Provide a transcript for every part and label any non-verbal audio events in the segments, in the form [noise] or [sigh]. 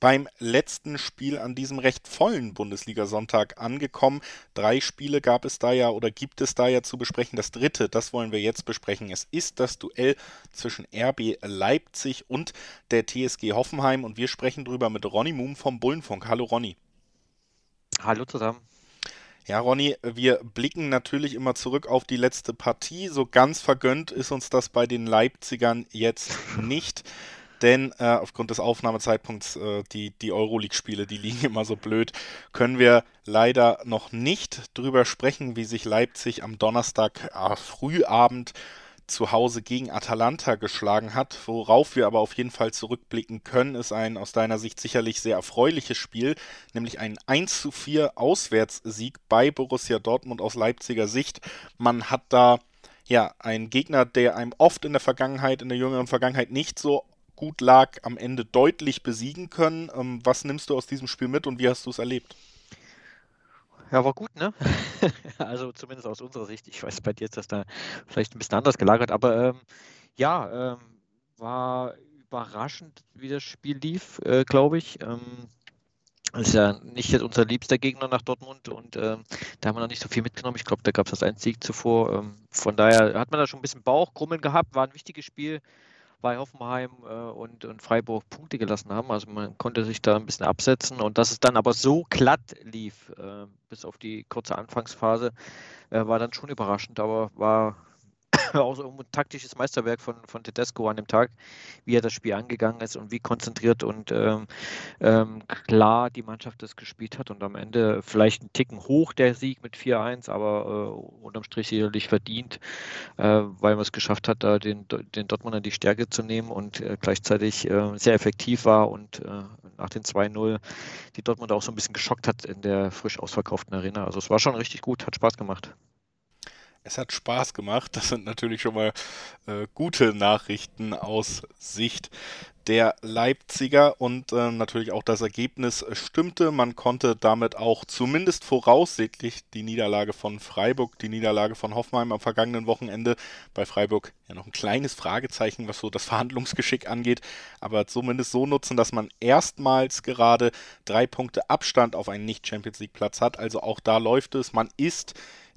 beim letzten Spiel an diesem recht vollen Bundesliga-Sonntag angekommen. Drei Spiele gab es da ja oder gibt es da ja zu besprechen. Das dritte, das wollen wir jetzt besprechen. Es ist das Duell zwischen RB Leipzig und der TSG Hoffenheim und wir sprechen drüber mit Ronny Moom vom Bullenfunk. Hallo Ronny. Hallo zusammen. Ja, Ronny, wir blicken natürlich immer zurück auf die letzte Partie. So ganz vergönnt ist uns das bei den Leipzigern jetzt [laughs] nicht. Denn äh, aufgrund des Aufnahmezeitpunkts, äh, die, die Euroleague-Spiele, die liegen immer so blöd, können wir leider noch nicht drüber sprechen, wie sich Leipzig am Donnerstag äh, Frühabend zu Hause gegen Atalanta geschlagen hat. Worauf wir aber auf jeden Fall zurückblicken können, ist ein aus deiner Sicht sicherlich sehr erfreuliches Spiel, nämlich ein 1 zu 4 Auswärtssieg bei Borussia Dortmund aus Leipziger Sicht. Man hat da ja einen Gegner, der einem oft in der Vergangenheit, in der jüngeren Vergangenheit nicht so gut lag, am Ende deutlich besiegen können. Ähm, was nimmst du aus diesem Spiel mit und wie hast du es erlebt? Ja, war gut, ne? [laughs] also zumindest aus unserer Sicht. Ich weiß, bei dir ist das da vielleicht ein bisschen anders gelagert, aber ähm, ja, ähm, war überraschend, wie das Spiel lief, äh, glaube ich. Ähm, ist ja nicht jetzt unser liebster Gegner nach Dortmund und ähm, da haben wir noch nicht so viel mitgenommen. Ich glaube, da gab es das einen Sieg zuvor. Ähm, von daher hat man da schon ein bisschen Bauchkrummeln gehabt, war ein wichtiges Spiel bei Hoffenheim äh, und, und Freiburg Punkte gelassen haben. Also man konnte sich da ein bisschen absetzen und dass es dann aber so glatt lief, äh, bis auf die kurze Anfangsphase, äh, war dann schon überraschend, aber war [coughs] auch so ein taktisches Meisterwerk von, von Tedesco an dem Tag, wie er das Spiel angegangen ist und wie konzentriert und ähm, ähm, klar die Mannschaft das gespielt hat und am Ende vielleicht ein Ticken hoch der Sieg mit 4-1, aber äh, unterm Strich sicherlich verdient, äh, weil man es geschafft hat, da den, den Dortmunder die Stärke zu nehmen und äh, gleichzeitig äh, sehr effektiv war und äh, nach den 2-0 die Dortmund auch so ein bisschen geschockt hat in der frisch ausverkauften Arena. Also es war schon richtig gut, hat Spaß gemacht. Es hat Spaß gemacht. Das sind natürlich schon mal äh, gute Nachrichten aus Sicht der Leipziger und äh, natürlich auch das Ergebnis stimmte. Man konnte damit auch zumindest voraussichtlich die Niederlage von Freiburg, die Niederlage von Hoffenheim am vergangenen Wochenende, bei Freiburg ja noch ein kleines Fragezeichen, was so das Verhandlungsgeschick angeht, aber zumindest so nutzen, dass man erstmals gerade drei Punkte Abstand auf einen Nicht-Champions League-Platz hat. Also auch da läuft es. Man ist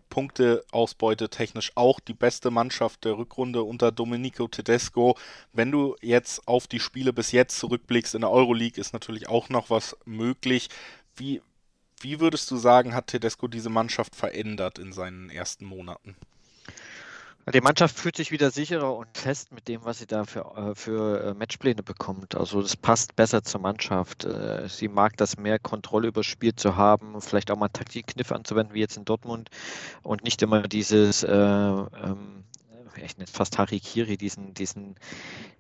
Punkteausbeute technisch auch die beste Mannschaft der Rückrunde unter Domenico Tedesco. Wenn du jetzt auf die Spiele bis jetzt zurückblickst in der Euroleague, ist natürlich auch noch was möglich. Wie, wie würdest du sagen, hat Tedesco diese Mannschaft verändert in seinen ersten Monaten? Die Mannschaft fühlt sich wieder sicherer und fest mit dem, was sie da für, äh, für äh, Matchpläne bekommt. Also das passt besser zur Mannschaft. Äh, sie mag das mehr Kontrolle über Spiel zu haben, vielleicht auch mal Taktikkniff anzuwenden, wie jetzt in Dortmund und nicht immer dieses äh, ähm, ich nenne es fast Harikiri, diesen, diesen,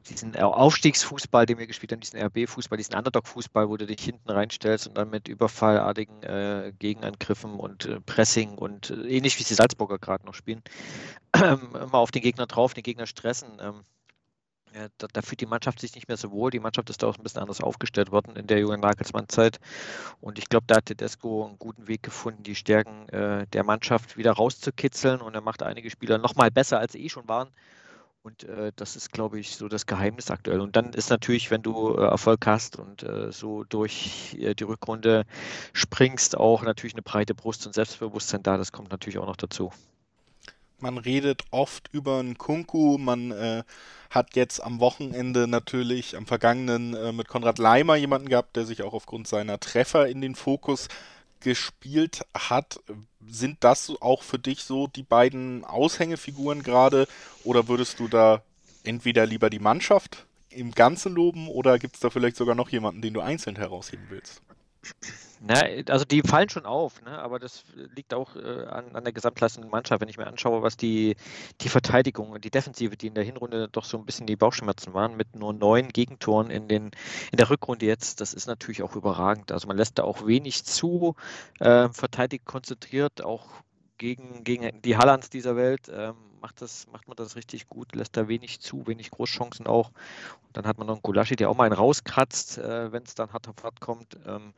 diesen Aufstiegsfußball, den wir gespielt haben, diesen RB-Fußball, diesen Underdog-Fußball, wo du dich hinten reinstellst und dann mit überfallartigen äh, Gegenangriffen und äh, Pressing und äh, ähnlich wie die Salzburger gerade noch spielen, [clears throat] immer auf den Gegner drauf, den Gegner stressen. Ähm, da, da, fühlt die Mannschaft sich nicht mehr so wohl. Die Mannschaft ist da auch ein bisschen anders aufgestellt worden in der jungen Nagelsmann-Zeit. Und ich glaube, da hat Tedesco einen guten Weg gefunden, die Stärken äh, der Mannschaft wieder rauszukitzeln. Und er macht einige Spieler noch mal besser, als sie eh schon waren. Und äh, das ist, glaube ich, so das Geheimnis aktuell. Und dann ist natürlich, wenn du äh, Erfolg hast und äh, so durch äh, die Rückrunde springst, auch natürlich eine breite Brust und Selbstbewusstsein da. Das kommt natürlich auch noch dazu. Man redet oft über einen Kunku, man äh, hat jetzt am Wochenende natürlich, am vergangenen äh, mit Konrad Leimer jemanden gehabt, der sich auch aufgrund seiner Treffer in den Fokus gespielt hat. Sind das auch für dich so die beiden Aushängefiguren gerade oder würdest du da entweder lieber die Mannschaft im Ganzen loben oder gibt es da vielleicht sogar noch jemanden, den du einzeln herausheben willst? Na, also die fallen schon auf, ne? aber das liegt auch äh, an, an, der Gesamtleistung der Mannschaft. Wenn ich mir anschaue, was die, die Verteidigung und die Defensive, die in der Hinrunde doch so ein bisschen die Bauchschmerzen waren, mit nur neun Gegentoren in, den, in der Rückrunde jetzt, das ist natürlich auch überragend. Also man lässt da auch wenig zu, äh, verteidigt konzentriert, auch gegen, gegen die Hallands dieser Welt ähm, macht, das, macht man das richtig gut, lässt da wenig zu, wenig Großchancen auch. Und dann hat man noch einen Gulaschi, der auch mal einen rauskratzt, äh, wenn es dann hart auf hart kommt. Ähm,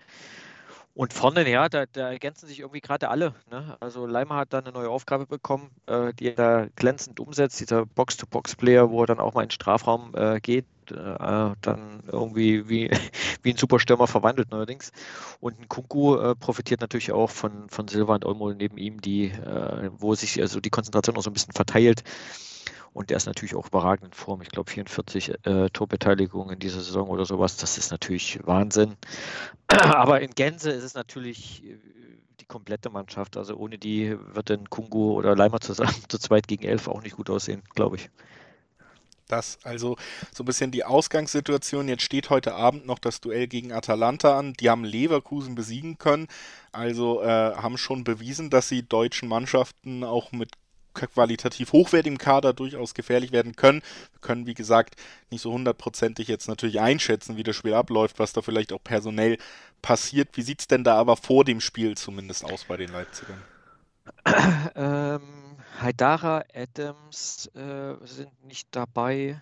und vorne, ja, da, da ergänzen sich irgendwie gerade alle. Ne? Also Leimer hat da eine neue Aufgabe bekommen, äh, die er da glänzend umsetzt, dieser Box-to-Box-Player, wo er dann auch mal in den Strafraum äh, geht, äh, dann irgendwie wie, [laughs] wie ein Superstürmer verwandelt neuerdings. Und ein Kunku äh, profitiert natürlich auch von, von Silva und Olmo neben ihm, die, äh, wo sich also die Konzentration auch so ein bisschen verteilt. Und der ist natürlich auch überragend in Form. Ich glaube, 44 äh, Torbeteiligungen in dieser Saison oder sowas. Das ist natürlich Wahnsinn. [clears throat] Aber in Gänze ist es natürlich äh, die komplette Mannschaft. Also ohne die wird denn Kungu oder Leimer zusammen [laughs] zu zweit gegen elf auch nicht gut aussehen, glaube ich. Das also so ein bisschen die Ausgangssituation. Jetzt steht heute Abend noch das Duell gegen Atalanta an. Die haben Leverkusen besiegen können, also äh, haben schon bewiesen, dass sie deutschen Mannschaften auch mit qualitativ hochwertigem Kader durchaus gefährlich werden können. Wir können, wie gesagt, nicht so hundertprozentig jetzt natürlich einschätzen, wie das Spiel abläuft, was da vielleicht auch personell passiert. Wie sieht es denn da aber vor dem Spiel zumindest aus bei den Leipzigern? [clears throat] Ähm, Haidara, Adams äh, sind nicht dabei.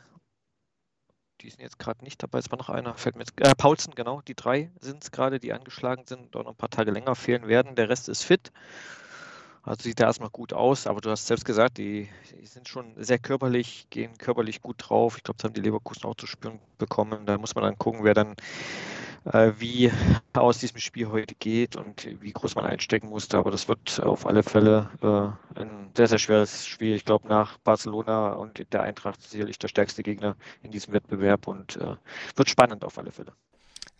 Die sind jetzt gerade nicht dabei. Es war noch einer, fällt mir jetzt, äh, Paulsen, genau, die drei sind es gerade, die angeschlagen sind und noch ein paar Tage länger fehlen werden. Der Rest ist fit. Also sieht da erstmal gut aus, aber du hast selbst gesagt, die, die, sind schon sehr körperlich, gehen körperlich gut drauf. Ich glaube, das haben die Leverkusen auch zu spüren bekommen. Da muss man dann gucken, wer dann äh, wie aus diesem Spiel heute geht und wie groß man einstecken musste. Aber das wird auf alle Fälle äh, ein sehr, sehr schweres Spiel. Ich glaube, nach Barcelona und der Eintracht sicherlich der stärkste Gegner in diesem Wettbewerb und äh, wird spannend auf alle Fälle.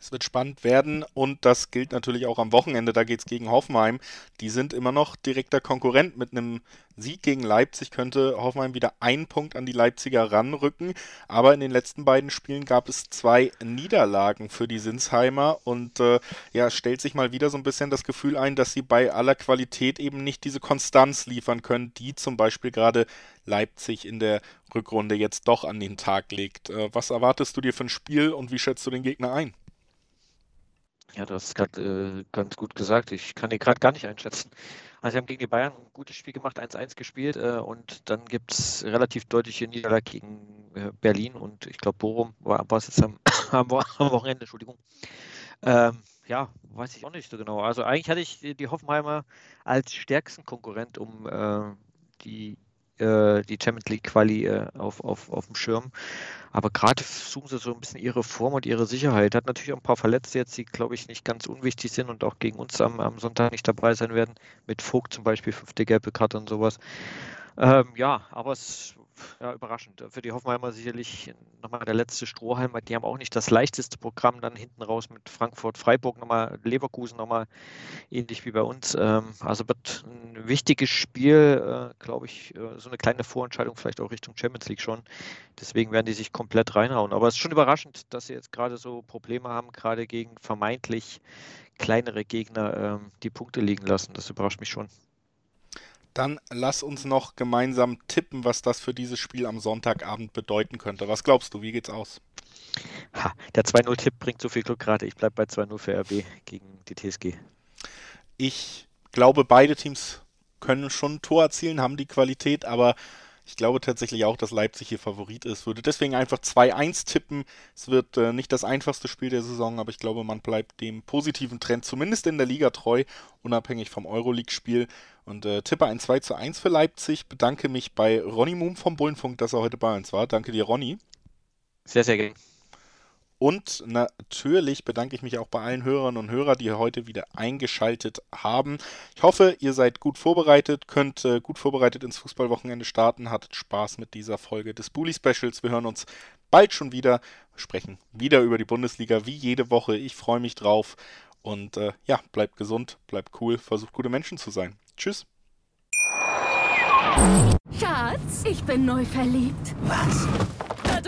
Es wird spannend werden und das gilt natürlich auch am Wochenende. Da geht es gegen Hoffenheim. Die sind immer noch direkter Konkurrent. Mit einem Sieg gegen Leipzig könnte Hoffenheim wieder einen Punkt an die Leipziger ranrücken. Aber in den letzten beiden Spielen gab es zwei Niederlagen für die Sinsheimer und äh, ja, stellt sich mal wieder so ein bisschen das Gefühl ein, dass sie bei aller Qualität eben nicht diese Konstanz liefern können, die zum Beispiel gerade Leipzig in der Rückrunde jetzt doch an den Tag legt. Äh, was erwartest du dir für ein Spiel und wie schätzt du den Gegner ein? Ja, hast es gerade äh, ganz gut gesagt. Ich kann die gerade gar nicht einschätzen. Also, sie haben gegen die Bayern ein gutes Spiel gemacht, 1-1 gespielt äh, und dann gibt es relativ deutliche Niederlage gegen äh, Berlin und ich glaube, Bochum war, war es jetzt am, [coughs] am, Wochenende, Entschuldigung. Ähm, ja, weiß ich auch nicht so genau. Also, eigentlich hatte ich die Hoffenheimer als stärksten Konkurrent um äh, die äh, die Champions League Quali äh, auf, auf, auf dem Schirm. Aber gerade suchen sie so ein bisschen ihre Form und ihre Sicherheit. Hat natürlich auch ein paar Verletzte jetzt, die, glaube ich, nicht ganz unwichtig sind und auch gegen uns am, am Sonntag nicht dabei sein werden. Mit Vogt zum Beispiel, fünfte gelbe Karte und sowas. Ähm, ja, aber es ja, überraschend. Für die Hoffenheimer sicherlich nochmal der letzte Strohhalm, die haben auch nicht das leichteste Programm dann hinten raus mit Frankfurt, Freiburg, nochmal Leverkusen nochmal ähnlich wie bei uns. Ähm, also wird ein wichtiges Spiel, äh, glaube ich, äh, so eine kleine Vorentscheidung vielleicht auch Richtung Champions League schon. Deswegen werden die sich komplett reinhauen. Aber es ist schon überraschend, dass sie jetzt gerade so Probleme haben, gerade gegen vermeintlich kleinere Gegner ähm, die Punkte liegen lassen. Das überrascht mich schon. Dann lass uns noch gemeinsam tippen, was das für dieses Spiel am Sonntagabend bedeuten könnte. Was glaubst du, wie geht's aus? Ha, der 2-0-Tipp bringt so viel Glück gerade. Ich bleibe bei 2-0 für RB gegen die TSG. Ich glaube, beide Teams können schon ein Tor erzielen, haben die Qualität, aber ich glaube tatsächlich auch, dass Leipzig hier Favorit ist. Würde deswegen einfach 2-1 tippen. Es wird äh, nicht das einfachste Spiel der Saison, aber ich glaube, man bleibt dem positiven Trend zumindest in der Liga treu, unabhängig vom Euroleague-Spiel. Und äh, tippe ein 2 zu 1 für Leipzig. Bedanke mich bei Ronny Moom vom Bullenfunk, dass er heute bei uns war. Danke dir, Ronny. Sehr, sehr gerne. Und natürlich bedanke ich mich auch bei allen Hörern und Hörern, die heute wieder eingeschaltet haben. Ich hoffe, ihr seid gut vorbereitet, könnt äh, gut vorbereitet ins Fußballwochenende starten, hattet Spaß mit dieser Folge des Bully Specials. Wir hören uns bald schon wieder, sprechen wieder über die Bundesliga wie jede Woche. Ich freue mich drauf und äh, ja, bleibt gesund, bleibt cool, versucht gute Menschen zu sein. Tschüss. Schatz, ich bin neu verliebt. Was?